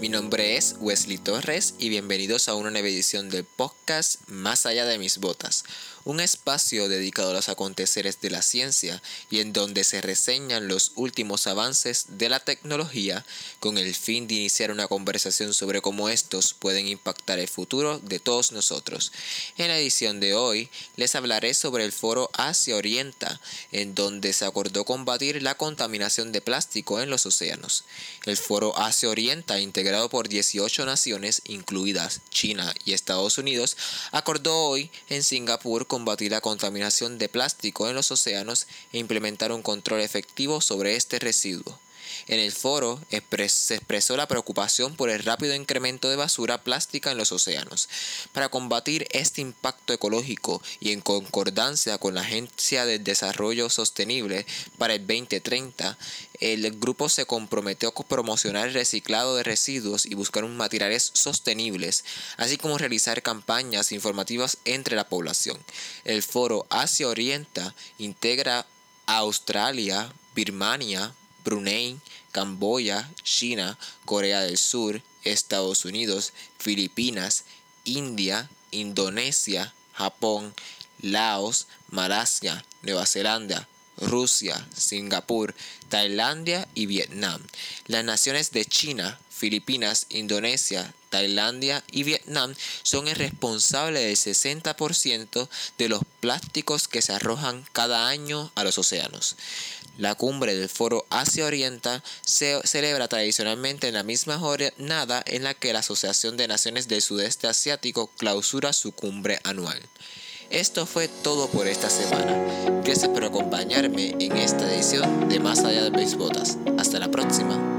Mi nombre es Wesley Torres y bienvenidos a una nueva edición del podcast Más allá de mis botas, un espacio dedicado a los aconteceres de la ciencia y en donde se reseñan los últimos avances de la tecnología con el fin de iniciar una conversación sobre cómo estos pueden impactar el futuro de todos nosotros. En la edición de hoy les hablaré sobre el foro Asia Orienta, en donde se acordó combatir la contaminación de plástico en los océanos. El foro Asia Orienta, integrado por 18 naciones, incluidas China y Estados Unidos, acordó hoy en Singapur combatir la contaminación de plástico en los océanos e implementar un control efectivo sobre este residuo. En el foro se expresó la preocupación por el rápido incremento de basura plástica en los océanos. Para combatir este impacto ecológico y en concordancia con la Agencia de Desarrollo Sostenible para el 2030, el grupo se comprometió a promocionar el reciclado de residuos y buscar un materiales sostenibles, así como realizar campañas informativas entre la población. El foro Asia Orienta integra a Australia, Birmania, Brunei, Camboya, China, Corea del Sur, Estados Unidos, Filipinas, India, Indonesia, Japón, Laos, Malasia, Nueva Zelanda, Rusia, Singapur, Tailandia y Vietnam. Las naciones de China, Filipinas, Indonesia, Tailandia y Vietnam son el responsable del 60% de los plásticos que se arrojan cada año a los océanos. La cumbre del Foro Asia Oriental se celebra tradicionalmente en la misma jornada en la que la Asociación de Naciones del Sudeste Asiático clausura su cumbre anual. Esto fue todo por esta semana. Gracias por acompañarme en esta edición de Más allá de Botas. Hasta la próxima.